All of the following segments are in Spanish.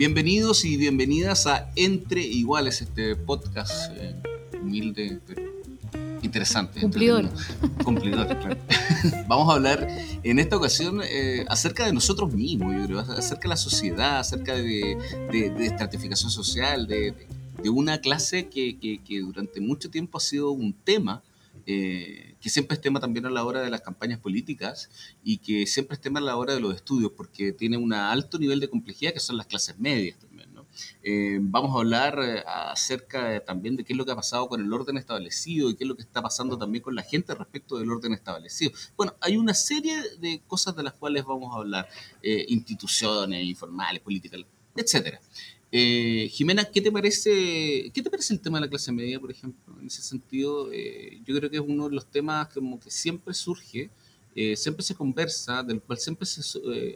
Bienvenidos y bienvenidas a Entre Iguales, este podcast eh, humilde, pero interesante. Cumplidor. Cumplidor, claro. Vamos a hablar en esta ocasión eh, acerca de nosotros mismos, yo creo, acerca de la sociedad, acerca de, de, estratificación social, de, de una clase que, que, que, durante mucho tiempo ha sido un tema. Eh, que siempre es tema también a la hora de las campañas políticas y que siempre es tema a la hora de los estudios, porque tiene un alto nivel de complejidad que son las clases medias también. ¿no? Eh, vamos a hablar eh, acerca también de qué es lo que ha pasado con el orden establecido y qué es lo que está pasando también con la gente respecto del orden establecido. Bueno, hay una serie de cosas de las cuales vamos a hablar, instituciones informales, políticas, etcétera. Eh, Jimena, ¿qué te parece qué te parece el tema de la clase media, por ejemplo? En ese sentido, eh, yo creo que es uno de los temas como que siempre surge, eh, siempre se conversa, del cual siempre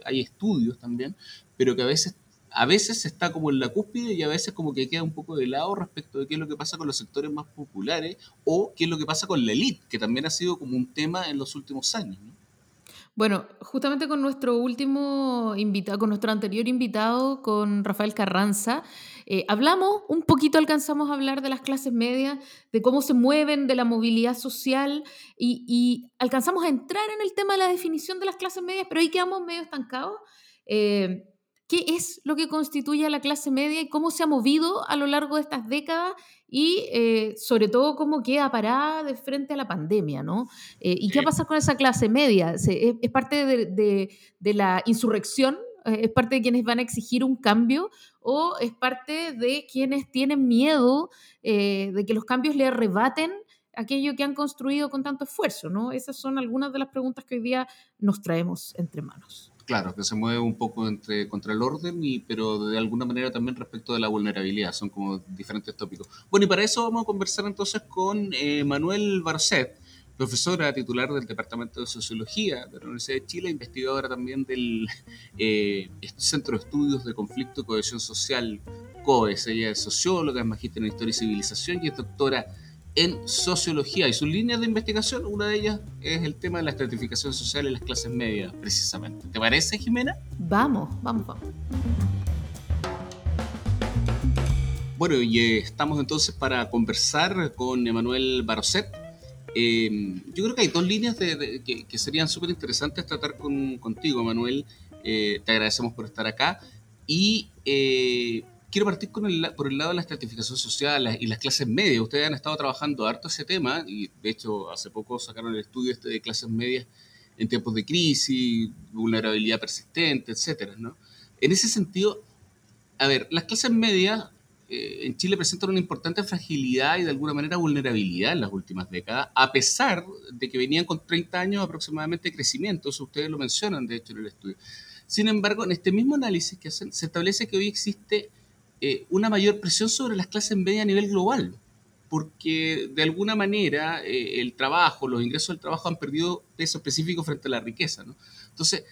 hay estudios también, pero que a veces a veces está como en la cúspide y a veces como que queda un poco de lado respecto de qué es lo que pasa con los sectores más populares o qué es lo que pasa con la élite, que también ha sido como un tema en los últimos años. ¿no? Bueno, justamente con nuestro último invitado, con nuestro anterior invitado, con Rafael Carranza, eh, hablamos, un poquito alcanzamos a hablar de las clases medias, de cómo se mueven, de la movilidad social y, alcanzamos a entrar en el tema de la definición de las clases medias, pero ahí quedamos medio estancados. Eh, ¿Qué es lo que constituye a la clase media y cómo se ha movido a lo largo de estas décadas y eh, sobre todo cómo queda parada de frente a la pandemia, ¿no? Eh, ¿Y qué pasa con esa clase media? ¿Es, parte de, la insurrección? Eh, ¿Es parte de quienes van a exigir un cambio? ¿O es parte de quienes tienen miedo de que los cambios le arrebaten aquello que han construido con tanto esfuerzo, ¿no? Esas son algunas de las preguntas que hoy día nos traemos entre manos. Claro, que se mueve un poco entre, contra el orden, y, pero de alguna manera también respecto de la vulnerabilidad. Son como diferentes tópicos. Bueno, y para eso vamos a conversar entonces con eh, Manuel Barcet, profesora titular del Departamento de Sociología de la Universidad de Chile, investigadora también del eh, Centro de Estudios de Conflicto y Cohesión Social, COES. Ella es socióloga, es magíster en Historia y Civilización y es doctora en sociología y sus líneas de investigación, una de ellas es el tema de la estratificación social en las clases medias, precisamente. ¿Te parece, Jimena? Vamos, vamos, vamos. Bueno, y eh, estamos entonces para conversar con Emanuel Baroset. Eh, yo creo que hay dos líneas de, que, serían súper interesantes tratar con, contigo, Emanuel. Eh, te agradecemos por estar acá. Y quiero partir por el lado de la estratificación social y las clases medias. Ustedes han estado trabajando harto ese tema y de hecho hace poco sacaron el estudio este de clases medias en tiempos de crisis, vulnerabilidad persistente, etcétera. En ese sentido, a ver, las clases medias eh, en Chile presentan una importante fragilidad y de alguna manera vulnerabilidad en las últimas décadas, a pesar de que venían con 30 años aproximadamente de crecimiento, eso ustedes lo mencionan de hecho en el estudio. Sin embargo, en este mismo análisis que hacen, se establece que hoy existe eh, una mayor presión sobre las clases medias a nivel global, porque de alguna manera eh, el trabajo, los ingresos del trabajo han perdido peso específico frente a la riqueza. ¿no? Entonces,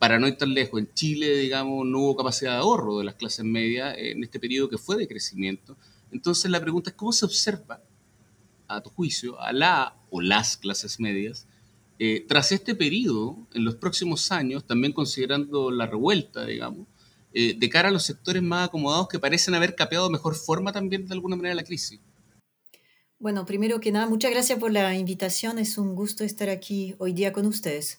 para no ir tan lejos, en Chile, digamos, no hubo capacidad de ahorro de las clases medias en este periodo que fue de crecimiento. Entonces, la pregunta es, ¿cómo se observa, a tu juicio, a la o las clases medias eh, tras este periodo, en los próximos años, también considerando la revuelta, digamos, eh, de cara a los sectores más acomodados que parecen haber capeado mejor forma también de alguna manera la crisis? Bueno, primero que nada, muchas gracias por la invitación. Es un gusto estar aquí hoy día con ustedes.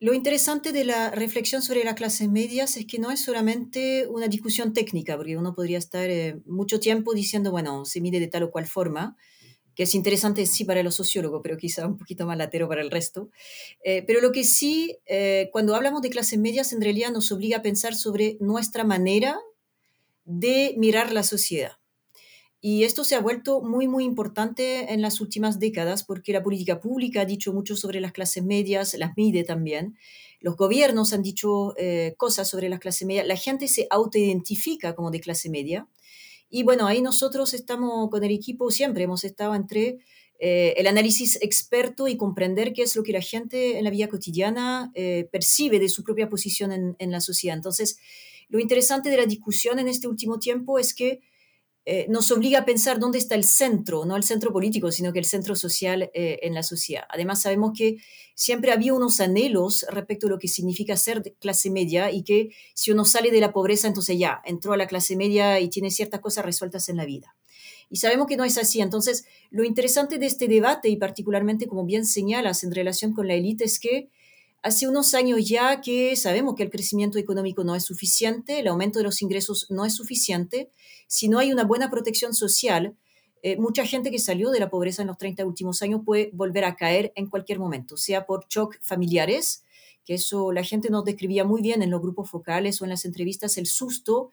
Lo interesante de la reflexión sobre las clases medias es que no es solamente una discusión técnica, porque uno podría estar eh, mucho tiempo diciendo, bueno, se mide de tal o cual forma, que es interesante sí para los sociólogos, pero quizá un poquito más latero para el resto. Eh, pero lo que sí, eh, cuando hablamos de clases medias, en realidad nos obliga a pensar sobre nuestra manera de mirar la sociedad. Y esto se ha vuelto muy, muy importante en las últimas décadas porque la política pública ha dicho mucho sobre las clases medias, las mide también. Los gobiernos han dicho eh, cosas sobre las clases medias. La gente se autoidentifica como de clase media. Y bueno, ahí nosotros estamos con el equipo, siempre hemos estado entre eh, el análisis experto y comprender qué es lo que la gente en la vida cotidiana eh, percibe de su propia posición en, en la sociedad. Entonces, lo interesante de la discusión en este último tiempo es que eh, nos obliga a pensar dónde está el centro, no el centro político, sino que el centro social eh, en la sociedad. Además, sabemos que siempre había unos anhelos respecto a lo que significa ser de clase media y que si uno sale de la pobreza, entonces ya entró a la clase media y tiene ciertas cosas resueltas en la vida. Y sabemos que no es así. Entonces, lo interesante de este debate, y particularmente como bien señalas en relación con la élite, es que Hace unos años ya que sabemos que el crecimiento económico no es suficiente, el aumento de los ingresos no es suficiente. Si no hay una buena protección social, eh, mucha gente que salió de la pobreza en los 30 últimos años puede volver a caer en cualquier momento, sea por shock familiares, que eso la gente nos describía muy bien en los grupos focales o en las entrevistas, el susto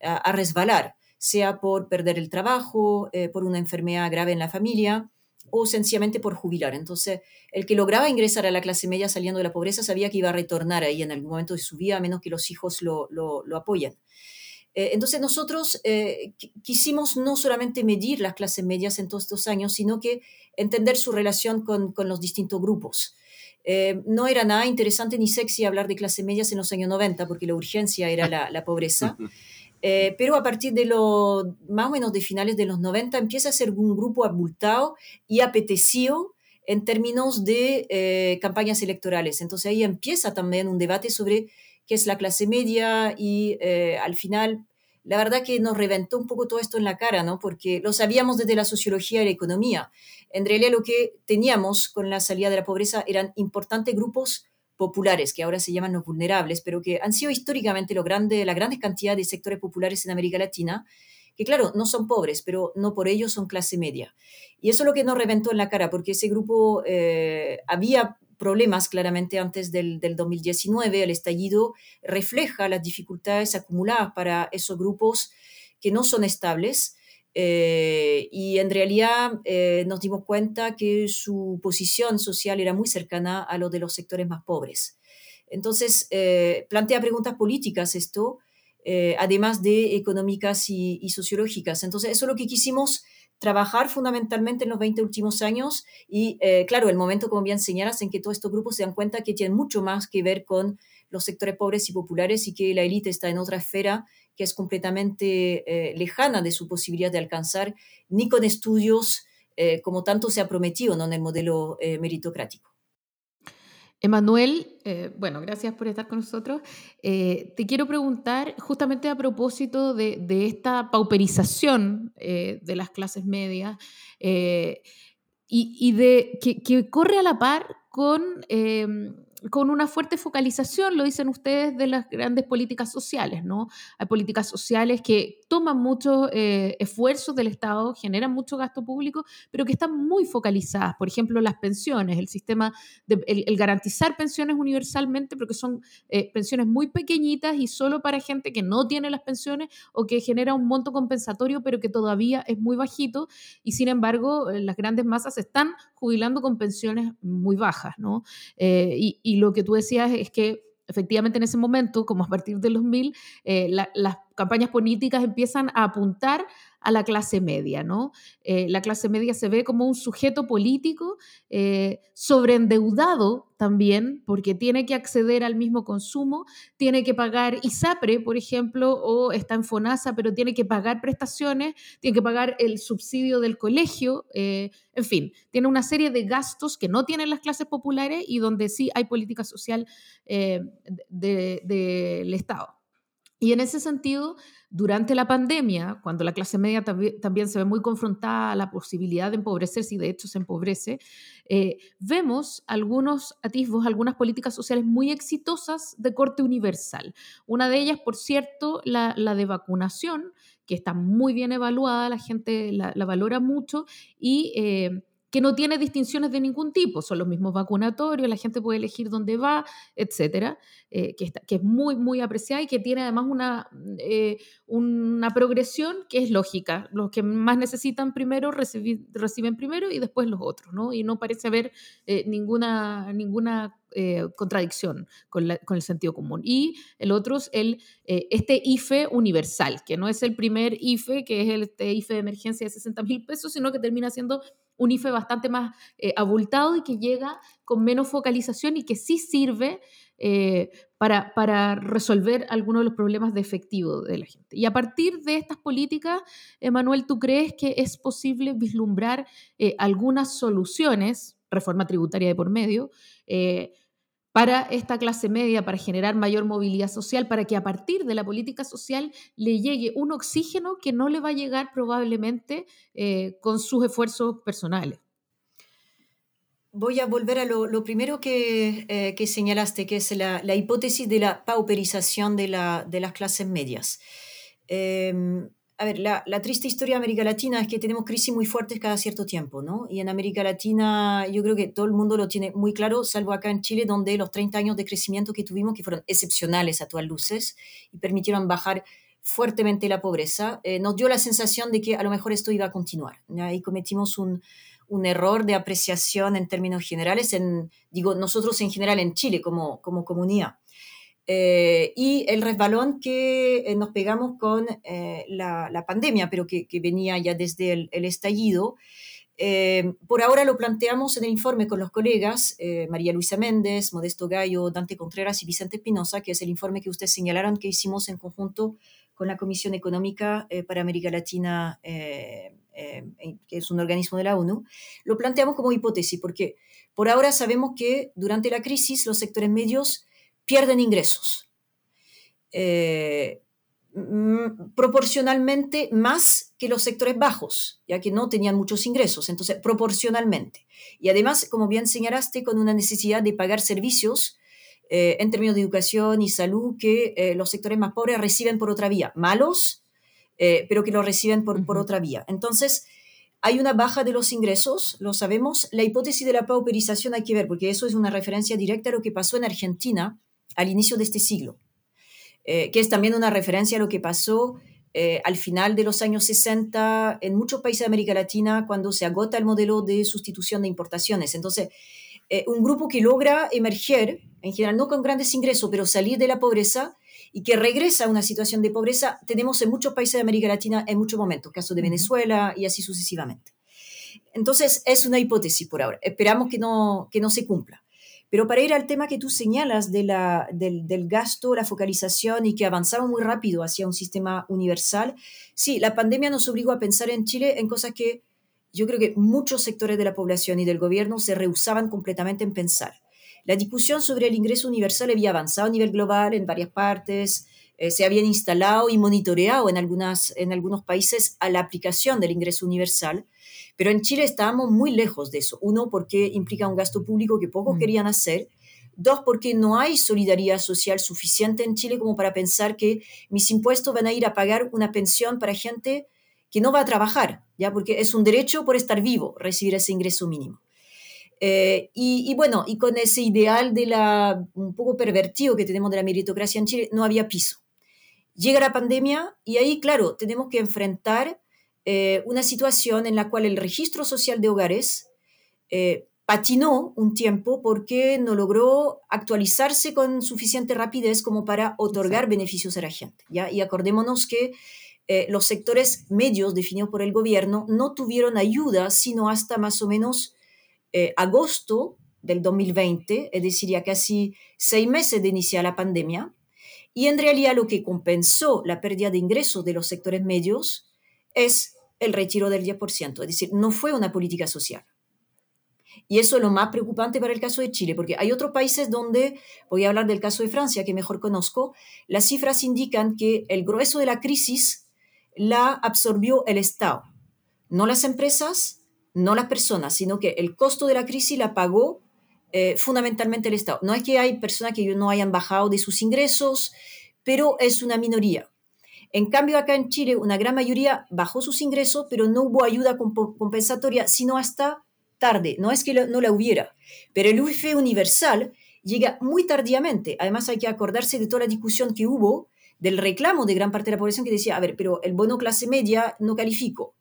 a, resbalar, sea por perder el trabajo, eh, por una enfermedad grave en la familia, o sencillamente por jubilar. Entonces, el que lograba ingresar a la clase media saliendo de la pobreza sabía que iba a retornar ahí en algún momento de su vida, a menos que los hijos lo, lo, apoyen. Eh, entonces, nosotros eh, quisimos no solamente medir las clases medias en todos estos años, sino que entender su relación con, con los distintos grupos. Eh, no era nada interesante ni sexy hablar de clase medias en los años 90, porque la urgencia era la, la pobreza. Eh, pero a partir de los más o menos de finales de los 90 empieza a ser un grupo abultado y apetecido en términos de eh, campañas electorales. Entonces ahí empieza también un debate sobre qué es la clase media y eh, al final la verdad que nos reventó un poco todo esto en la cara, ¿no? Porque lo sabíamos desde la sociología y la economía. En realidad lo que teníamos con la salida de la pobreza eran importantes grupos populares, que ahora se llaman los vulnerables, pero que han sido históricamente lo grande, la gran cantidad de sectores populares en América Latina, que claro, no son pobres, pero no por ello son clase media. Y eso es lo que nos reventó en la cara, porque ese grupo eh, había problemas claramente antes del, del, 2019, el estallido refleja las dificultades acumuladas para esos grupos que no son estables eh, y en realidad eh, nos dimos cuenta que su posición social era muy cercana a lo de los sectores más pobres. Entonces, eh, plantea preguntas políticas esto, además de económicas y, y, sociológicas. Entonces, eso es lo que quisimos trabajar fundamentalmente en los 20 últimos años y, claro, el momento, como bien señalas, en que todos estos grupos se dan cuenta que tienen mucho más que ver con los sectores pobres y populares y que la élite está en otra esfera que es completamente eh, lejana de su posibilidad de alcanzar, ni con estudios eh, como tanto se ha prometido en el modelo eh, meritocrático. Emanuel, bueno, gracias por estar con nosotros. te quiero preguntar justamente a propósito de, esta pauperización de las clases medias y, de que, corre a la par con con una fuerte focalización, lo dicen ustedes, de las grandes políticas sociales, ¿no? Hay políticas sociales que toman muchos eh, esfuerzos del Estado, generan mucho gasto público, pero que están muy focalizadas. Por ejemplo, las pensiones, el sistema, de, el, garantizar pensiones universalmente, porque son eh, pensiones muy pequeñitas y solo para gente que no tiene las pensiones o que genera un monto compensatorio, pero que todavía es muy bajito. Y sin embargo, eh, las grandes masas están jubilando con pensiones muy bajas, ¿no? y, y lo que tú decías es que efectivamente en ese momento, como a partir de los mil, eh, las campañas políticas empiezan a apuntar a la clase media, ¿no? Eh, la clase media se ve como un sujeto político eh, sobreendeudado también, porque tiene que acceder al mismo consumo, tiene que pagar ISAPRE, por ejemplo, o está en FONASA, pero tiene que pagar prestaciones, tiene que pagar el subsidio del colegio, en fin, tiene una serie de gastos que no tienen las clases populares y donde sí hay política social del Estado. Y en ese sentido, durante la pandemia, cuando la clase media también, se ve muy confrontada a la posibilidad de empobrecerse y de hecho se empobrece, eh, vemos algunos atisbos, algunas políticas sociales muy exitosas de corte universal. Una de ellas, por cierto, la, de vacunación, que está muy bien evaluada, la gente la, valora mucho y... Eh, que no tiene distinciones de ningún tipo, son los mismos vacunatorios, la gente puede elegir dónde va, etcétera, eh, que, que, es muy, muy apreciada y que tiene además una, eh, una progresión que es lógica. Los que más necesitan primero reciben primero y después los otros, ¿no? Y no parece haber eh, ninguna, ninguna contradicción con, con, el sentido común. Y el otro es el, este IFE universal, que no es el primer IFE, que es el este IFE de emergencia de 60 mil pesos, sino que termina siendo un IFE bastante más eh, abultado y que llega con menos focalización y que sí sirve eh, para, para, resolver algunos de los problemas de efectivo de la gente. Y a partir de estas políticas, Emanuel, ¿tú crees que es posible vislumbrar eh, algunas soluciones, reforma tributaria de por medio, para esta clase media, para generar mayor movilidad social, para que a partir de la política social le llegue un oxígeno que no le va a llegar probablemente eh, con sus esfuerzos personales. Voy a volver a lo, primero que, eh, que, señalaste, que es la, hipótesis de la pauperización de las clases medias. Em, a ver, la, triste historia de América Latina es que tenemos crisis muy fuertes cada cierto tiempo, ¿no? Y en América Latina yo creo que todo el mundo lo tiene muy claro, salvo acá en Chile, donde los 30 años de crecimiento que tuvimos, que fueron excepcionales a todas luces y permitieron bajar fuertemente la pobreza, eh, nos dio la sensación de que a lo mejor esto iba a continuar. Ahí cometimos un, un error de apreciación en términos generales, en, digo, nosotros en general en Chile como, como comunidad. Eh, y el resbalón que eh, nos pegamos con eh, la, pandemia, pero que, venía ya desde el, estallido. por ahora lo planteamos en el informe con los colegas, María Luisa Méndez, Modesto Gallo, Dante Contreras y Vicente Espinosa, que es el informe que ustedes señalaron que hicimos en conjunto con la Comisión Económica para América Latina, que es un organismo de la ONU. Lo planteamos como hipótesis, porque por ahora sabemos que durante la crisis los sectores medios pierden ingresos. Eh, proporcionalmente más que los sectores bajos, ya que no tenían muchos ingresos, entonces proporcionalmente. Y además, como bien señalaste, con una necesidad de pagar servicios eh, en términos de educación y salud que eh, los sectores más pobres reciben por otra vía, malos, pero que lo reciben por, por otra vía. Entonces, hay una baja de los ingresos, lo sabemos. La hipótesis de la pauperización hay que ver, porque eso es una referencia directa a lo que pasó en Argentina al inicio de este siglo, eh, que es también una referencia a lo que pasó eh, al final de los años 60 en muchos países de América Latina cuando se agota el modelo de sustitución de importaciones. Entonces, eh, un grupo que logra emerger, en general no con grandes ingresos, pero salir de la pobreza y que regresa a una situación de pobreza, tenemos en muchos países de América Latina en muchos momentos, caso de Venezuela y así sucesivamente. Entonces, es una hipótesis por ahora. Esperamos que no, que no se cumpla. Pero para ir al tema que tú señalas de la, del, del, gasto, la focalización y que avanzamos muy rápido hacia un sistema universal, sí, la pandemia nos obligó a pensar en Chile en cosas que yo creo que muchos sectores de la población y del gobierno se rehusaban completamente en pensar. La discusión sobre el ingreso universal había avanzado a nivel global en varias partes, eh, se habían instalado y monitoreado en, algunas, en algunos países a la aplicación del ingreso universal, pero en Chile estábamos muy lejos de eso. Uno, porque implica un gasto público que pocos mm. querían hacer. Dos, porque no hay solidaridad social suficiente en Chile como para pensar que mis impuestos van a ir a pagar una pensión para gente que no va a trabajar, ¿ya? porque es un derecho por estar vivo recibir ese ingreso mínimo. Eh, y, bueno, y con ese ideal de la un poco pervertido que tenemos de la meritocracia en Chile, no había piso. Llega la pandemia y ahí, claro, tenemos que enfrentar eh, una situación en la cual el registro social de hogares eh, patinó un tiempo porque no logró actualizarse con suficiente rapidez como para otorgar beneficios a la gente. ¿ya? Y acordémonos que eh, los sectores medios definidos por el gobierno no tuvieron ayuda sino hasta más o menos agosto del 2020, es decir, ya casi seis meses de iniciar la pandemia. Y en realidad lo que compensó la pérdida de ingresos de los sectores medios es el retiro del 10%, es decir, no fue una política social. Y eso es lo más preocupante para el caso de Chile, porque hay otros países donde, voy a hablar del caso de Francia, que mejor conozco, las cifras indican que el grueso de la crisis la absorbió el Estado, no las empresas, no las personas, sino que el costo de la crisis la pagó eh, fundamentalmente el Estado. No es que hay personas que no hayan bajado de sus ingresos, pero es una minoría. En cambio, acá en Chile, una gran mayoría bajó sus ingresos, pero no hubo ayuda compensatoria, sino hasta tarde, no es que no la hubiera, pero el UF universal llega muy tardíamente. Además hay que acordarse de toda la discusión que hubo del reclamo de gran parte de la población que decía, a ver, pero el bono clase media no califico.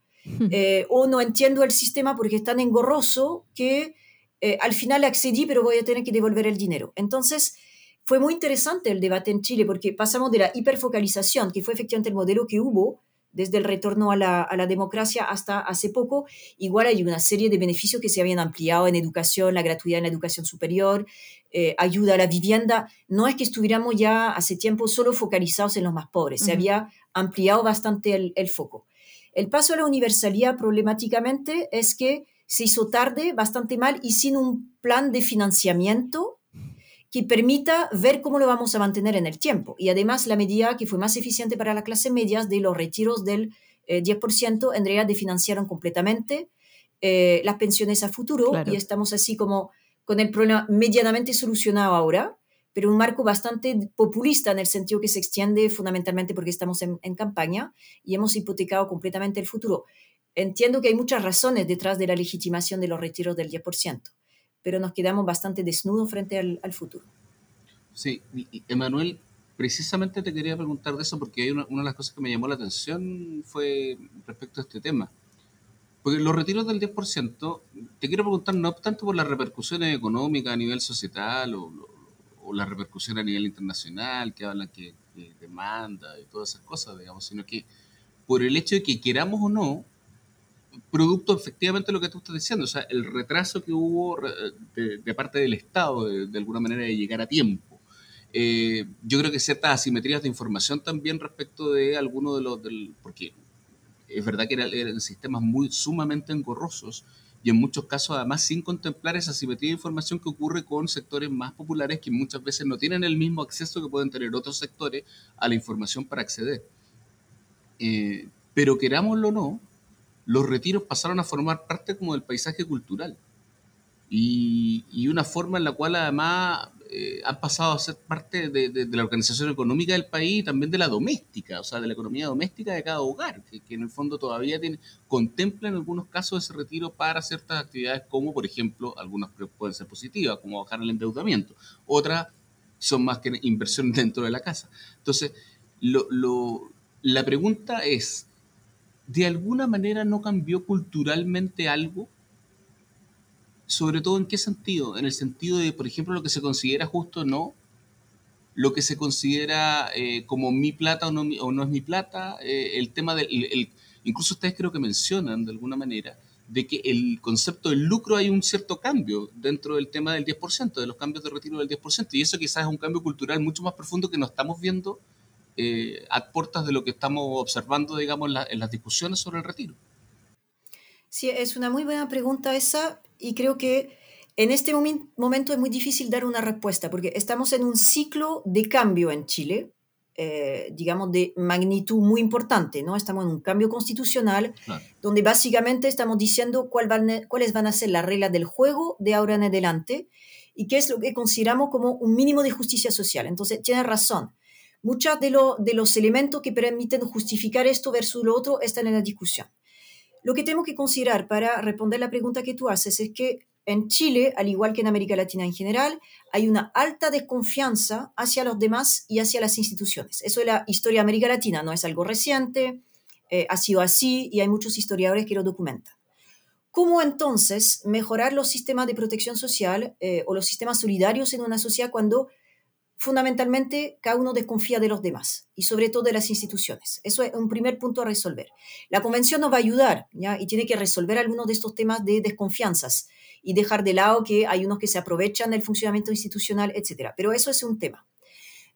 Eh, o no entiendo el sistema porque es tan engorroso que eh, al final accedí, pero voy a tener que devolver el dinero. Entonces, fue muy interesante el debate en Chile porque pasamos de la hiperfocalización, que fue efectivamente el modelo que hubo desde el retorno a la, a la, democracia hasta hace poco. Igual hay una serie de beneficios que se habían ampliado en educación, la gratuidad en la educación superior, eh, ayuda a la vivienda. No es que estuviéramos ya hace tiempo solo focalizados en los más pobres, se había ampliado bastante el, el foco. El paso a la universalidad problemáticamente es que se hizo tarde, bastante mal y sin un plan de financiamiento que permita ver cómo lo vamos a mantener en el tiempo. Y además la medida que fue más eficiente para la clase media de los retiros del 10%, eh, en realidad desfinanciaron completamente eh, las pensiones a futuro y estamos así como con el problema medianamente solucionado ahora, pero un marco bastante populista en el sentido que se extiende fundamentalmente porque estamos en, campaña y hemos hipotecado completamente el futuro. Entiendo que hay muchas razones detrás de la legitimación de los retiros del 10%, pero nos quedamos bastante desnudos frente al, futuro. Sí, Emanuel, precisamente te quería preguntar de eso porque hay una, una, de las cosas que me llamó la atención fue respecto a este tema. Porque los retiros del 10%, te quiero preguntar no tanto por las repercusiones económicas a nivel societal o, o la repercusión a nivel internacional, que hablan que, demanda y todas esas cosas, digamos, sino que por el hecho de que queramos o no, producto efectivamente de lo que tú estás diciendo, o sea, el retraso que hubo de, parte del Estado, de, alguna manera, de llegar a tiempo. Eh, yo creo que ciertas asimetrías de información también respecto de algunos de los, porque es verdad que eran, sistemas muy sumamente engorrosos y en muchos casos además sin contemplar esa simetría de información que ocurre con sectores más populares que muchas veces no tienen el mismo acceso que pueden tener otros sectores a la información para acceder. Eh, pero querámoslo o no, los retiros pasaron a formar parte como del paisaje cultural y, una forma en la cual además eh, han pasado a ser parte de, la organización económica del país y también de la doméstica, o sea, de la economía doméstica de cada hogar, que, en el fondo todavía tiene, contempla en algunos casos ese retiro para ciertas actividades como, por ejemplo, algunas pueden ser positivas, como bajar el endeudamiento, otras son más que inversión dentro de la casa. Entonces, la pregunta es, ¿de alguna manera no cambió culturalmente algo sobre todo en qué sentido? En el sentido de, por ejemplo, lo que se considera justo o no, lo que se considera eh, como mi plata o no, es mi plata, eh, el tema del... El, incluso ustedes creo que mencionan de alguna manera de que el concepto del lucro hay un cierto cambio dentro del tema del 10%, de los cambios de retiro del 10%, y eso quizás es un cambio cultural mucho más profundo que no estamos viendo eh, a puertas de lo que estamos observando, digamos, en las discusiones sobre el retiro. Sí, es una muy buena pregunta esa y creo que en este momento es muy difícil dar una respuesta porque estamos en un ciclo de cambio en Chile, eh, digamos, de magnitud muy importante, ¿no? Estamos en un cambio constitucional donde básicamente estamos diciendo cuál van, cuáles van a ser las reglas del juego de ahora en adelante y qué es lo que consideramos como un mínimo de justicia social. Entonces, tiene razón. Muchos de, los elementos que permiten justificar esto versus lo otro están en la discusión. Lo que tenemos que considerar para responder la pregunta que tú haces es que en Chile, al igual que en América Latina en general, hay una alta desconfianza hacia los demás y hacia las instituciones. Eso es la historia de América Latina, no es algo reciente, eh, ha sido así y hay muchos historiadores que lo documentan. ¿Cómo entonces mejorar los sistemas de protección social eh, o los sistemas solidarios en una sociedad cuando fundamentalmente cada uno desconfía de los demás y sobre todo de las instituciones. Eso es un primer punto a resolver. La convención nos va a ayudar ¿ya? y tiene que resolver algunos de estos temas de desconfianzas y dejar de lado que hay unos que se aprovechan del funcionamiento institucional, etc. Pero eso es un tema.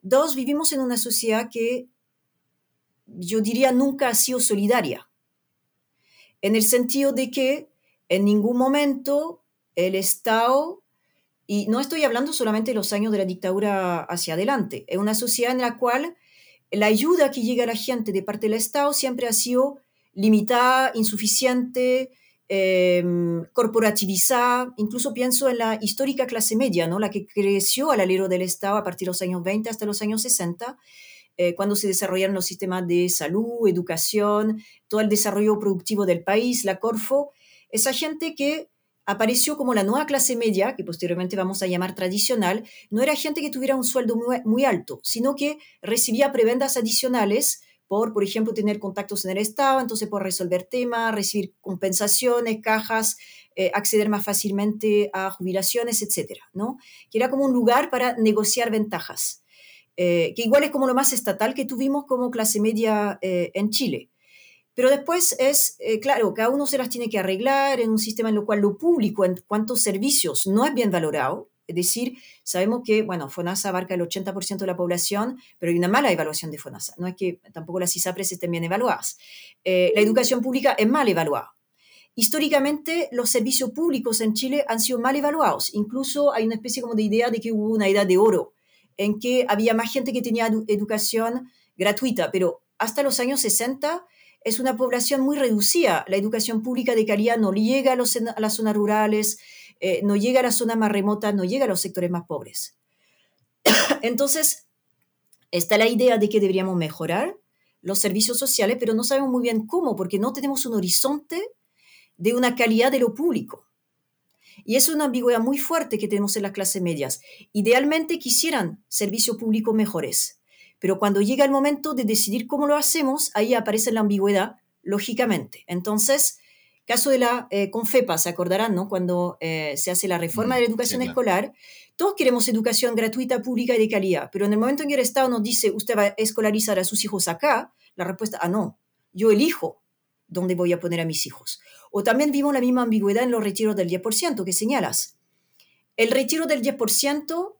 Dos, vivimos en una sociedad que yo diría nunca ha sido solidaria, en el sentido de que en ningún momento el Estado y no estoy hablando solamente de los años de la dictadura hacia adelante, es una sociedad en la cual la ayuda que llega a la gente de parte del Estado siempre ha sido limitada, insuficiente, em, corporativizada. Incluso pienso en la histórica clase media, ¿no? la que creció al alero del Estado a partir de los años 20 hasta los años 60, eh, cuando se desarrollaron los sistemas de salud, educación, todo el desarrollo productivo del país, la Corfo. Esa gente que apareció como la nueva clase media, que posteriormente vamos a llamar tradicional, no era gente que tuviera un sueldo muy, alto, sino que recibía prebendas adicionales por, por ejemplo, tener contactos en el Estado, entonces por resolver temas, recibir compensaciones, cajas, eh, acceder más fácilmente a jubilaciones, etcétera, ¿no? Que era como un lugar para negociar ventajas, eh, que igual es como lo más estatal que tuvimos como clase media eh, en Chile. Pero después es, eh, claro, cada uno se las tiene que arreglar en un sistema en el cual lo público en cuantos servicios no es bien valorado. Es decir, sabemos que, bueno, FONASA abarca el 80% de la población, pero hay una mala evaluación de FONASA. No es que tampoco las ISAPRES estén bien evaluadas. Eh, la educación pública es mal evaluada. Históricamente, los servicios públicos en Chile han sido mal evaluados. Incluso hay una especie como de idea de que hubo una edad de oro, en que había más gente que tenía educación gratuita, pero hasta los años 60 es una población muy reducida. La educación pública de calidad no llega a, las zonas rurales, eh, no llega a las zonas más remotas, no llega a los sectores más pobres. Entonces, está la idea de que deberíamos mejorar los servicios sociales, pero no sabemos muy bien cómo, porque no tenemos un horizonte de una calidad de lo público. Y es una ambigüedad muy fuerte que tenemos en las clases medias. Idealmente quisieran servicios públicos mejores, pero cuando llega el momento de decidir cómo lo hacemos, ahí aparece la ambigüedad, lógicamente. Entonces, caso de la eh, Confepa, se acordarán, ¿no? Cuando eh, se hace la reforma de la educación escolar, todos queremos educación gratuita, pública y de calidad, pero en el momento en que el Estado nos dice, usted va a escolarizar a sus hijos acá, la respuesta, ah, no, yo elijo dónde voy a poner a mis hijos. O también vimos la misma ambigüedad en los retiros del 10% que señalas. El retiro del 10%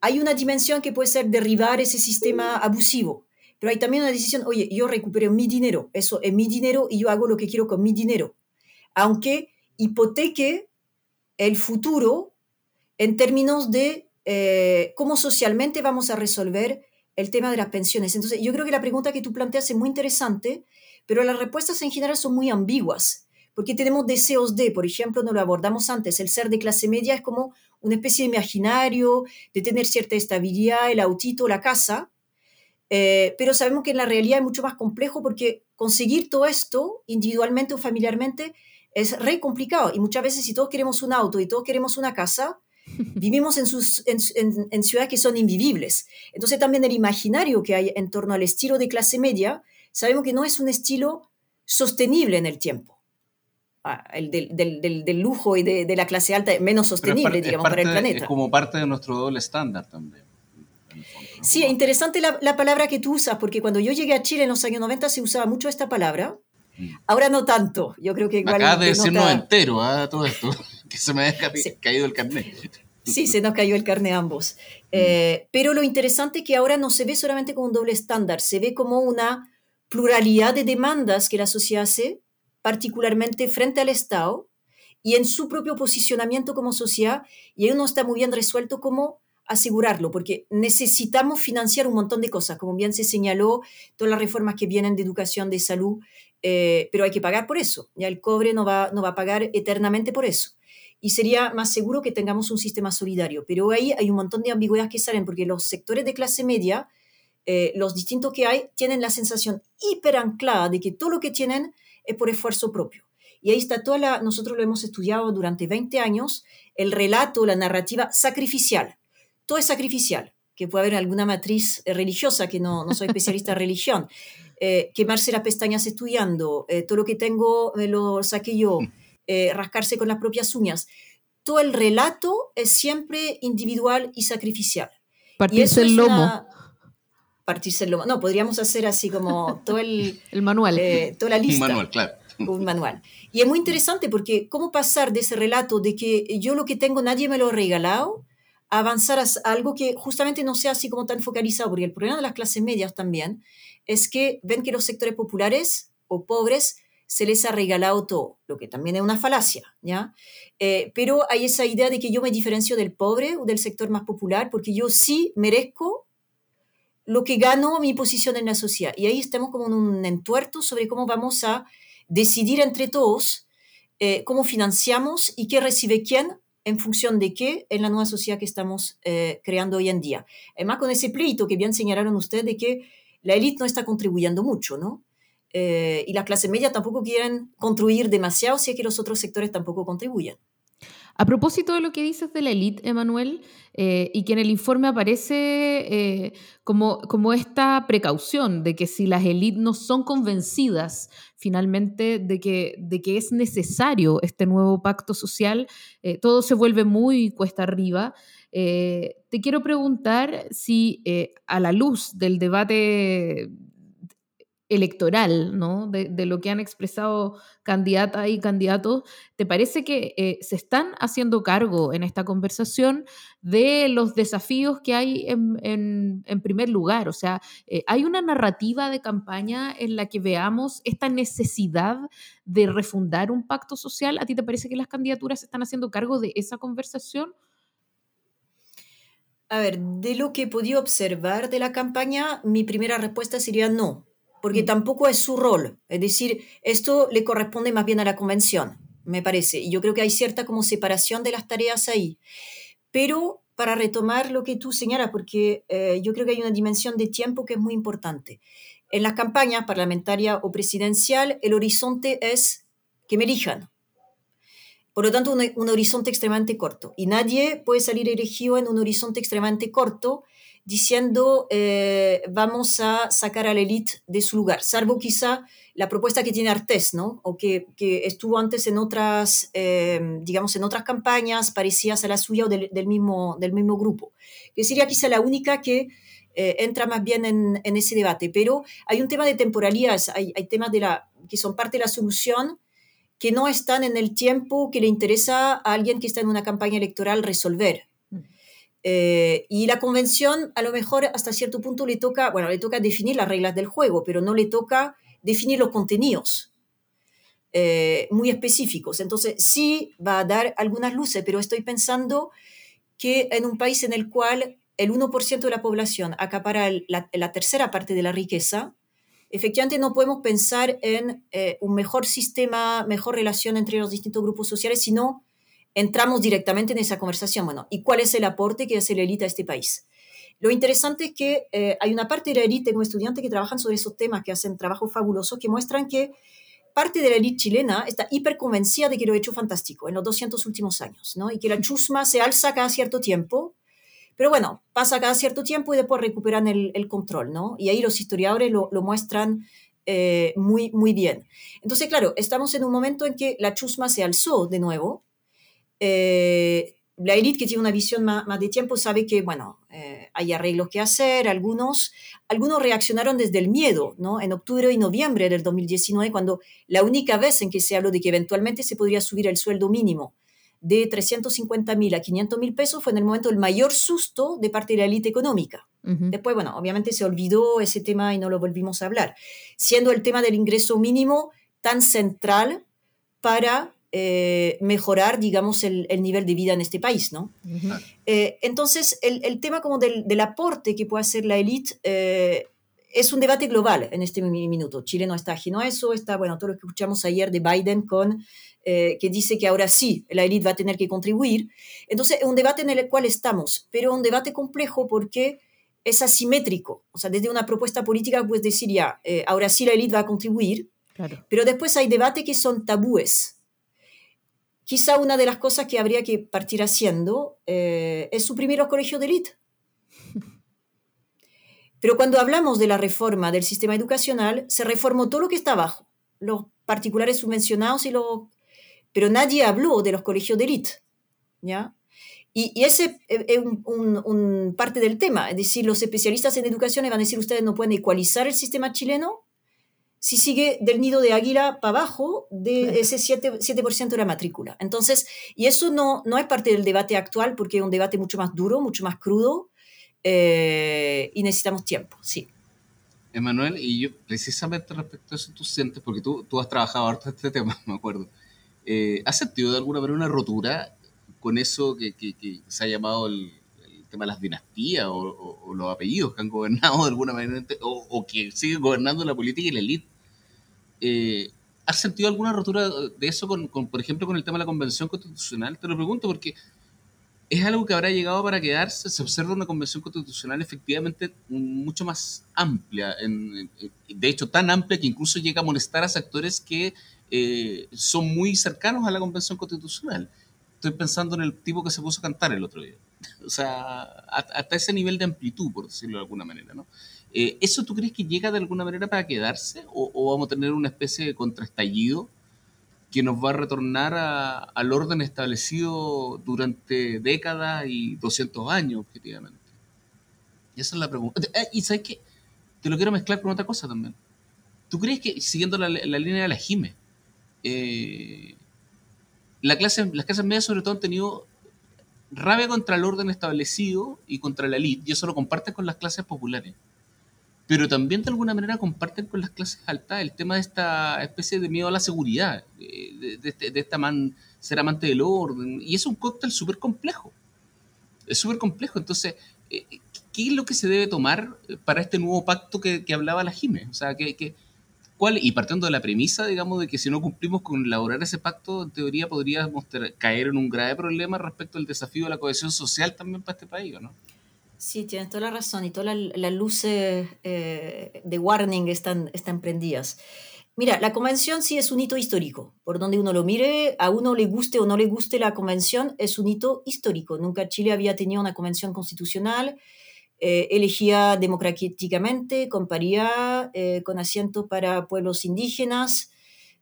hay una dimensión que puede ser derribar ese sistema abusivo, pero hay también una decisión, oye, yo recupero mi dinero, eso es mi dinero y yo hago lo que quiero con mi dinero, aunque hipoteque el futuro en términos de eh, cómo socialmente vamos a resolver el tema de las pensiones. Entonces, yo creo que la pregunta que tú planteas es muy interesante, pero las respuestas en general son muy ambiguas, porque tenemos deseos de, por ejemplo, no lo abordamos antes, el ser de clase media es como una especie de imaginario, de tener cierta estabilidad, el autito, la casa, eh, pero sabemos que en la realidad es mucho más complejo porque conseguir todo esto individualmente o familiarmente es re complicado. Y muchas veces si todos queremos un auto y todos queremos una casa, vivimos en, sus, en, ciudades que son invivibles. Entonces también el imaginario que hay en torno al estilo de clase media, sabemos que no es un estilo sostenible en el tiempo el del, lujo y de, la clase alta menos sostenible, digamos, para el planeta. Es como parte de nuestro doble estándar también. Sí, es interesante la, palabra que tú usas, porque cuando yo llegué a Chile en los años 90 se usaba mucho esta palabra. Mm. Ahora no tanto. Yo creo que igual. Acá de decirnos entero a ¿ah? todo esto, que se me ha caído el carnet. Sí, se nos cayó el carnet ambos. Eh, mm. pero lo interesante es que ahora no se ve solamente como un doble estándar, se ve como una pluralidad de demandas que la sociedad hace particularmente frente al Estado y en su propio posicionamiento como sociedad, y ahí no está muy bien resuelto cómo asegurarlo, porque necesitamos financiar un montón de cosas, como bien se señaló, todas las reformas que vienen de educación, de salud, eh, pero hay que pagar por eso, ya el cobre no va, no va a pagar eternamente por eso. Y sería más seguro que tengamos un sistema solidario, pero ahí hay un montón de ambigüedades que salen, porque los sectores de clase media, eh, los distintos que hay, tienen la sensación hiper anclada de que todo lo que tienen es por esfuerzo propio. Y ahí está toda la, nosotros lo hemos estudiado durante 20 años, el relato, la narrativa sacrificial. Todo es sacrificial, que puede haber alguna matriz eh, religiosa, que no, no soy especialista en religión, eh, quemarse las pestañas estudiando, eh, todo lo que tengo me lo saqué yo, mm. rascarse con las propias uñas. Todo el relato es siempre individual y sacrificial. Partirse el lomo partirse el lomo. No, podríamos hacer así como todo el... el manual. Eh, toda la lista. Un manual, claro. Un manual. Y es muy interesante porque cómo pasar de ese relato de que yo lo que tengo nadie me lo ha regalado a avanzar a algo que justamente no sea así como tan focalizado, porque el problema de las clases medias también es que ven que los sectores populares o pobres se les ha regalado todo, lo que también es una falacia, ¿ya? Eh, pero hay esa idea de que yo me diferencio del pobre o del sector más popular porque yo sí merezco lo que ganó mi posición en la sociedad. Y ahí estamos como en un entuerto sobre cómo vamos a decidir entre todos eh, cómo financiamos y qué recibe quién en función de qué en la nueva sociedad que estamos eh, creando hoy en día. Además, con ese pleito que bien señalaron ustedes de que la élite no está contribuyendo mucho, ¿no? Eh, y la clase media tampoco quieren construir demasiado si es que los otros sectores tampoco contribuyen. A propósito de lo que dices de la élite, Emanuel, eh, y que en el informe aparece eh, como, como esta precaución de que si las élites no son convencidas finalmente de que, de que es necesario este nuevo pacto social, eh, todo se vuelve muy cuesta arriba. te quiero preguntar si a la luz del debate electoral, ¿no? De, lo que han expresado candidatas y candidatos, ¿te parece que eh, se están haciendo cargo en esta conversación de los desafíos que hay en, primer lugar? O sea, eh, ¿hay una narrativa de campaña en la que veamos esta necesidad de refundar un pacto social? ¿A ti te parece que las candidaturas se están haciendo cargo de esa conversación? A ver, de lo que he podido observar de la campaña, mi primera respuesta sería no porque mm. tampoco es su rol. Es decir, esto le corresponde más bien a la convención, me parece. Y yo creo que hay cierta como separación de las tareas ahí. Pero para retomar lo que tú señalas, porque eh, yo creo que hay una dimensión de tiempo que es muy importante. En la campaña parlamentaria o presidencial, el horizonte es que me elijan. Por lo tanto, un, un horizonte extremadamente corto. Y nadie puede salir elegido en un horizonte extremadamente corto diciendo eh, vamos a sacar a la élite de su lugar, salvo quizá la propuesta que tiene Artés, ¿no? O que, que estuvo antes en otras, eh, digamos, en otras campañas parecidas a la suya o del, mismo, del mismo grupo, que sería quizá la única que eh, entra más bien en, en, ese debate. Pero hay un tema de temporalidad, hay, hay temas de la, que son parte de la solución que no están en el tiempo que le interesa a alguien que está en una campaña electoral resolver. Eh, y la convención a lo mejor hasta cierto punto le toca, bueno, le toca definir las reglas del juego, pero no le toca definir los contenidos eh, muy específicos. Entonces sí va a dar algunas luces, pero estoy pensando que en un país en el cual el 1% de la población acapara la, la, tercera parte de la riqueza, efectivamente no podemos pensar en eh, un mejor sistema, mejor relación entre los distintos grupos sociales, sino entramos directamente en esa conversación. Bueno, ¿y cuál es el aporte que hace la élite a este país? Lo interesante es que eh, hay una parte de la élite, como estudiantes que trabajan sobre esos temas, que hacen trabajos fabulosos, que muestran que parte de la élite chilena está hiperconvencida de que lo ha hecho fantástico en los 200 últimos años, ¿no? Y que la chusma se alza cada cierto tiempo, pero bueno, pasa cada cierto tiempo y después recuperan el, control, ¿no? Y ahí los historiadores lo, lo muestran eh, muy, muy bien. Entonces, claro, estamos en un momento en que la chusma se alzó de nuevo, eh, la élite que tiene una visión más, de tiempo sabe que, bueno, eh, hay arreglos que hacer, algunos, algunos reaccionaron desde el miedo, ¿no? En octubre y noviembre del 2019, cuando la única vez en que se habló de que eventualmente se podría subir el sueldo mínimo de 350 mil a 500 mil pesos fue en el momento el mayor susto de parte de la élite económica. Después, bueno, obviamente se olvidó ese tema y no lo volvimos a hablar, siendo el tema del ingreso mínimo tan central para eh, mejorar, digamos, el, nivel de vida en este país, ¿no? Eh, entonces, el, tema como del, aporte que puede hacer la élite eh, es un debate global en este minuto. Chile no está ajeno a eso, está, bueno, todo lo que escuchamos ayer de Biden con, que dice que ahora sí, la élite va a tener que contribuir. Entonces, es un debate en el cual estamos, pero un debate complejo porque es asimétrico. O sea, desde una propuesta política puedes decir ya, ahora sí la élite va a contribuir, pero después hay debates que son tabúes quizá una de las cosas que habría que partir haciendo eh, es suprimir los colegios de élite. Pero cuando hablamos de la reforma del sistema educacional, se reformó todo lo que está abajo, los particulares subvencionados y los... Pero nadie habló de los colegios de élite, ¿ya? Y, ese es un, parte del tema, es decir, los especialistas en educación van a decir, ustedes no pueden ecualizar el sistema chileno si sigue del nido de águila para abajo de ese 7%, 7 de la matrícula. Entonces, y eso no, no es parte del debate actual porque es un debate mucho más duro, mucho más crudo eh, y necesitamos tiempo, sí. Emanuel, y yo precisamente respecto a eso tú sientes, porque tú, tú has trabajado harto este tema, me acuerdo, eh, ¿has sentido de alguna manera una rotura con eso que, se ha llamado el, tema de las dinastías o, los apellidos que han gobernado de alguna manera o, o que siguen gobernando la política y la élite eh, ¿Has sentido alguna rotura de eso, con, por ejemplo, con el tema de la Convención Constitucional? Te lo pregunto porque es algo que habrá llegado para quedarse. Se observa una Convención Constitucional efectivamente mucho más amplia, de hecho tan amplia que incluso llega a molestar a sectores que eh, son muy cercanos a la Convención Constitucional. estoy pensando en el tipo que se puso a cantar el otro día. O sea, hasta ese nivel de amplitud, por decirlo de alguna manera, ¿no? Eh, ¿Eso tú crees que llega de alguna manera para quedarse o, vamos a tener una especie de contraestallido que nos va a retornar al orden establecido durante décadas y 200 años, objetivamente? Y esa es la pregunta. Eh, y sabes qué? Te lo quiero mezclar con otra cosa también. ¿Tú crees que, siguiendo la, línea de la Jime, eh, la clase, las clases medias sobre todo han tenido rabia contra el orden establecido y contra la élite, y eso lo comparten con las clases populares. Pero también de alguna manera comparten con las clases altas el tema de esta especie de miedo a la seguridad, de, de, este, esta man, ser amante del orden, y es un cóctel súper complejo. Es súper complejo, entonces, eh, ¿qué es lo que se debe tomar para este nuevo pacto que, hablaba la Jime? O sea, que, que y partiendo de la premisa, digamos, de que si no cumplimos con elaborar ese pacto, en teoría podríamos caer en un grave problema respecto al desafío de la cohesión social también para este país, ¿no? Sí, tienes toda la razón y todas las luces eh, de warning están, están prendidas. Mira, la convención sí es un hito histórico. Por donde uno lo mire, a uno le guste o no le guste la convención, es un hito histórico. Nunca Chile había tenido una convención constitucional eh, democráticamente, con paridad, eh, con asiento para pueblos indígenas,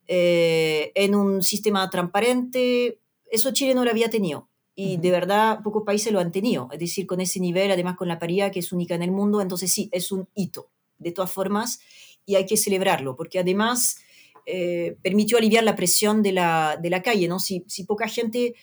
eh, en un sistema transparente. Eso Chile no lo había tenido. Y de verdad, pocos países lo han tenido. Es decir, con ese nivel, además con la paridad que es única en el mundo, entonces sí, es un hito, de todas formas, y hay que celebrarlo, porque además permitió aliviar la presión de la, de la calle, ¿no? Si, si poca gente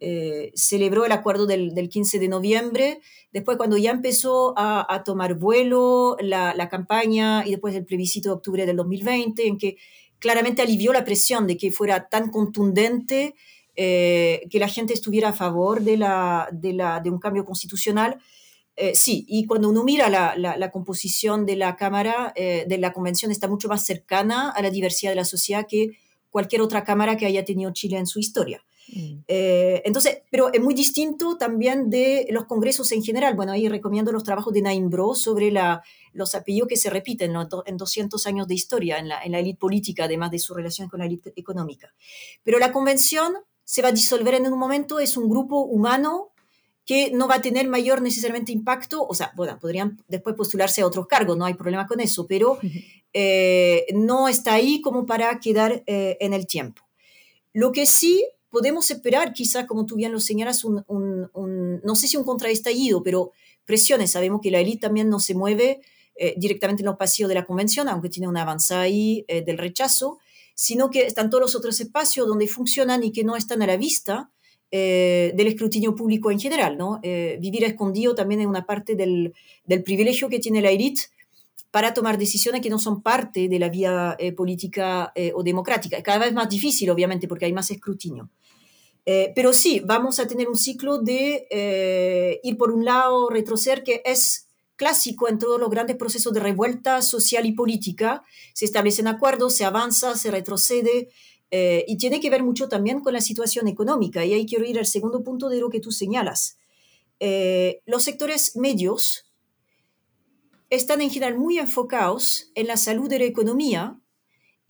eh, celebró el acuerdo del, 15 de noviembre, después cuando ya empezó a, tomar vuelo la, campaña y después el plebiscito de octubre del 2020, en que claramente alivió la presión de que fuera tan contundente eh, que la gente estuviera a favor de, la, de, un cambio constitucional. Eh, sí, y cuando uno mira la, composición de la Cámara, de la Convención, está mucho más cercana a la diversidad de la sociedad que cualquier otra Cámara que haya tenido Chile en su historia. Mm. Eh, entonces, pero es muy distinto también de los congresos en general. Bueno, ahí recomiendo los trabajos de Naim Bro sobre la, los apellidos que se repiten en 200 años de historia en la, en la élite política, además de su relación con la élite económica. Pero la convención se va a disolver en un momento, es un grupo humano que no va a tener mayor necesariamente impacto, o sea, bueno, podrían después postularse a otros cargos, no hay problema con eso, pero eh, no está ahí como para quedar eh, en el tiempo. Lo que sí podemos esperar, quizás, como tú bien lo señalas, un, no sé si un contraestallido, pero presiones. Sabemos que la élite también no se mueve eh, directamente en los pasillos de la convención, aunque tiene una avanzada ahí eh, del rechazo, sino que están todos los otros espacios donde funcionan y que no están a la vista eh, del escrutinio público en general. ¿no? vivir escondido también es una parte del, privilegio que tiene la élite para tomar decisiones que no son parte de la vía eh, política eh, o democrática. Cada vez más difícil, obviamente, porque hay más escrutinio. Eh, pero sí, vamos a tener un ciclo de ir por un lado, retroceder, que es clásico en todos los grandes procesos de revuelta social y política. Se establecen acuerdos, se avanza, se retrocede, y tiene que ver mucho también con la situación económica. Y ahí quiero ir al segundo punto de lo que tú señalas. los sectores medios, están en general muy enfocados en la salud de la economía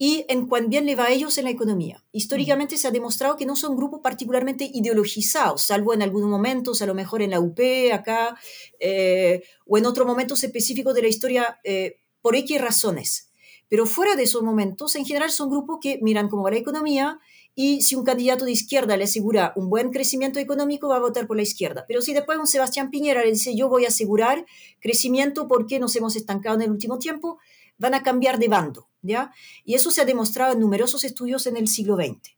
y en cuán bien le va a ellos en la economía. Históricamente se ha demostrado que no son grupos particularmente ideologizados, salvo en algunos momentos, a lo mejor en la UP, acá, eh, o en otros momentos específicos de la historia, eh, por X razones. Pero fuera de esos momentos, en general son grupos que miran cómo va la economía y si un candidato de izquierda le asegura un buen crecimiento económico, va a votar por la izquierda. Pero si después un Sebastián Piñera le dice yo voy a asegurar crecimiento porque nos hemos estancado en el último tiempo, van a cambiar de bando. ¿Ya? Y eso se ha demostrado en numerosos estudios en el siglo XX.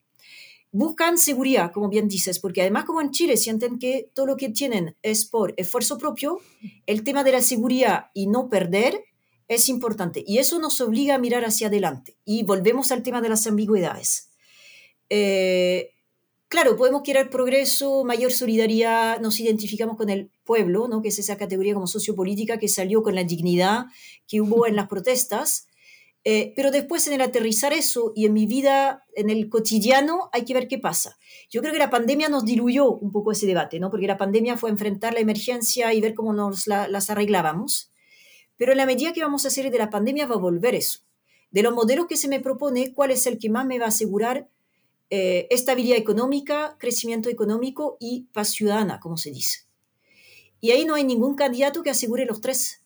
Buscan seguridad, como bien dices, porque además como en Chile sienten que todo lo que tienen es por esfuerzo propio, el tema de la seguridad y no perder es importante. Y eso nos obliga a mirar hacia adelante. Y volvemos al tema de las ambigüedades eh, claro, podemos querer progreso, mayor solidaridad, nos identificamos con el pueblo, ¿no? que es esa categoría como sociopolítica que salió con la dignidad que hubo en las protestas, eh, pero después en el aterrizar eso y en mi vida, en el cotidiano, hay que ver qué pasa. Yo creo que la pandemia nos diluyó un poco ese debate, ¿no? porque la pandemia fue enfrentar la emergencia y ver cómo nos las arreglábamos, pero en la medida que vamos a hacer de la pandemia va a volver eso. De los modelos que se me propone, ¿cuál es el que más me va a asegurar eh, estabilidad económica, crecimiento económico y paz ciudadana, como se dice. Y ahí no hay ningún candidato que asegure los tres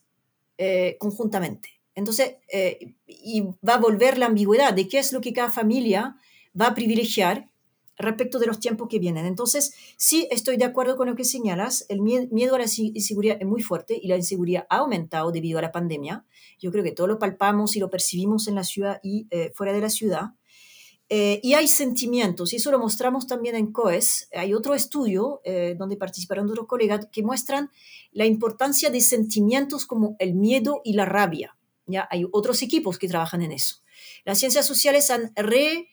eh, conjuntamente. Entonces, eh, y va a volver la ambigüedad de qué es lo que cada familia va a privilegiar respecto de los tiempos que vienen. Entonces, sí estoy de acuerdo con lo que señalas, el miedo a la inseguridad es muy fuerte y la inseguridad ha aumentado debido a la pandemia. Yo creo que todo lo palpamos y lo percibimos en la ciudad y eh, fuera de la ciudad. Eh, y hay sentimientos, y eso lo mostramos también en COES. Hay otro estudio eh, donde participaron otros colegas que muestran la importancia de sentimientos como el miedo y la rabia. ¿Ya? Hay otros equipos que trabajan en eso. Las ciencias sociales han re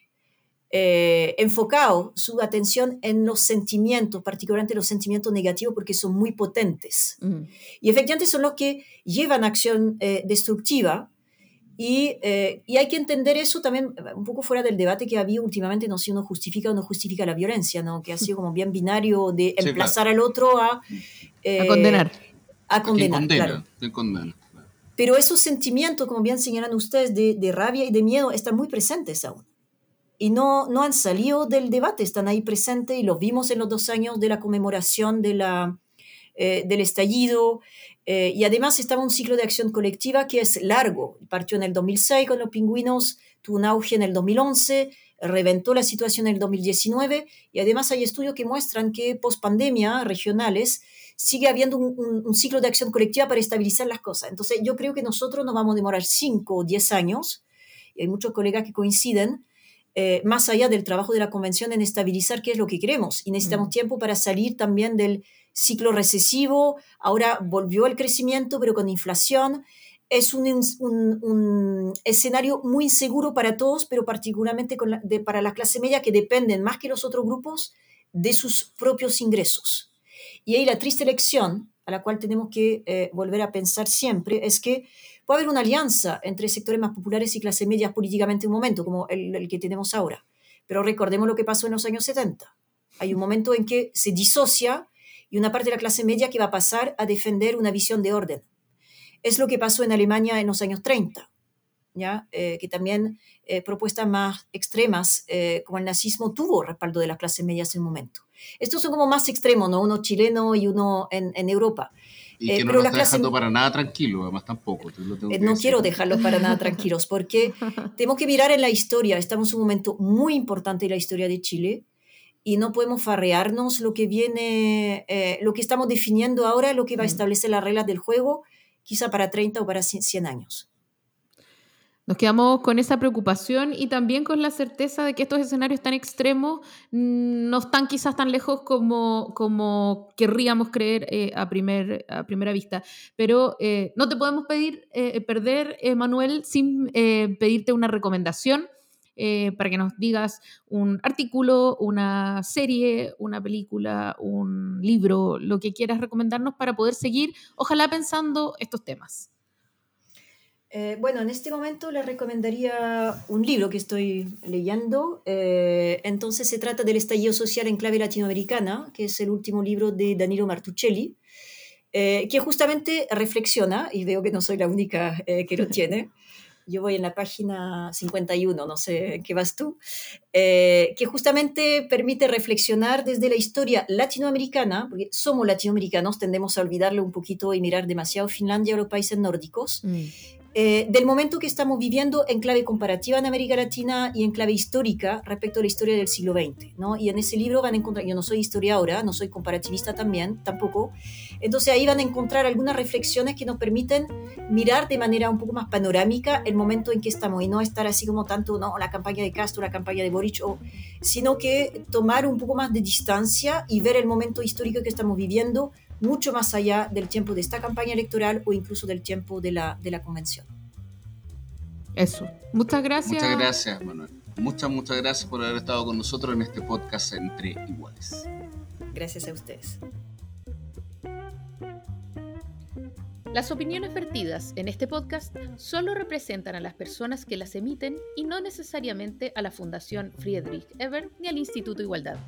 eh, enfocado su atención en los sentimientos, particularmente los sentimientos negativos, porque son muy potentes. Mm. Y efectivamente son los que llevan acción eh, destructiva. Y, eh, y, hay que entender eso también un poco fuera del debate que había últimamente, no si uno justifica o no justifica la violencia, ¿no? que ha sido como bien binario de emplazar al otro a, a condenar. A condenar, claro. Pero esos sentimientos, como bien señalan ustedes, de, rabia y de miedo, están muy presentes aún y no, no han salido del debate, están ahí presentes y los vimos en los dos años de la conmemoración de eh, del estallido. Eh, y además estaba un ciclo de acción colectiva que es largo. Partió en el 2006 con los pingüinos, tuvo un auge en el 2011, reventó la situación en el 2019 y además hay estudios que muestran que post pandemia regionales sigue habiendo un, un, ciclo de acción colectiva para estabilizar las cosas. Entonces yo creo que nosotros nos vamos a demorar 5 o 10 años, y hay muchos colegas que coinciden, eh, más allá del trabajo de la convención en estabilizar qué es lo que queremos. Y necesitamos mm. tiempo para salir también del ciclo recesivo. Ahora volvió el crecimiento, pero con inflación. Es un, un, escenario muy inseguro para todos, pero particularmente para la clase media que dependen más que los otros grupos de sus propios ingresos. Y ahí la triste lección a la cual tenemos que eh, volver a pensar siempre es que puede haber una alianza entre sectores más populares y clases medias políticamente en un momento, como el, que tenemos ahora. Pero recordemos lo que pasó en los años 70. Hay un momento en que se disocia y una parte de la clase media que va a pasar a defender una visión de orden. Es lo que pasó en Alemania en los años 30, ¿ya? Eh, que también eh, propuestas más extremas, eh, como el nazismo, tuvo respaldo de las clases medias en un momento. Estos son como más extremos, ¿no? uno chileno y uno en, en Europa. Y eh, que no lo está dejando para nada tranquilo, además tampoco. Eh, no quiero dejarlos para nada tranquilos, porque tenemos que mirar en la historia. Estamos en un momento muy importante en la historia de Chile y no podemos farrearnos lo que viene, eh, lo que estamos definiendo ahora, lo que va a establecer las reglas del juego, quizá para 30 o para 100 años. Nos quedamos con esa preocupación y también con la certeza de que estos escenarios tan extremos mm, no están quizás tan lejos como, como querríamos creer eh, a, primer, a primera vista. Pero eh, no te podemos pedir eh, perder, Manuel, sin pedirte una recomendación para que nos digas un artículo, una serie, una película, un libro, lo que quieras recomendarnos para poder seguir, ojalá pensando estos temas. Eh, bueno, en este momento le recomendaría un libro que estoy leyendo. Eh, entonces se trata del estallido social en clave latinoamericana, que es el último libro de Danilo Martuccelli, eh, que justamente reflexiona, y veo que no soy la única que lo tiene, yo voy en la página 51, no sé en qué vas tú, que justamente permite reflexionar desde la historia latinoamericana, porque somos latinoamericanos, tendemos a olvidarlo un poquito y mirar demasiado Finlandia o los países nórdicos. Mm. Eh, del momento que estamos viviendo en clave comparativa en América Latina y en clave histórica respecto a la historia del siglo XX. ¿no? Y en ese libro van a encontrar, yo no soy historiadora, no soy comparativista también, tampoco, entonces ahí van a encontrar algunas reflexiones que nos permiten mirar de manera un poco más panorámica el momento en que estamos y no estar así como tanto no, la campaña de Castro, la campaña de Boric, o, sino que tomar un poco más de distancia y ver el momento histórico que estamos viviendo mucho más allá del tiempo de esta campaña electoral o incluso del tiempo de la, de la convención. Eso. Muchas gracias. Muchas gracias, Manuel. Muchas, muchas gracias por haber estado con nosotros en este podcast entre iguales. Gracias a ustedes. Las opiniones vertidas en este podcast solo representan a las personas que las emiten y no necesariamente a la Fundación Friedrich Eber ni al Instituto Igualdad.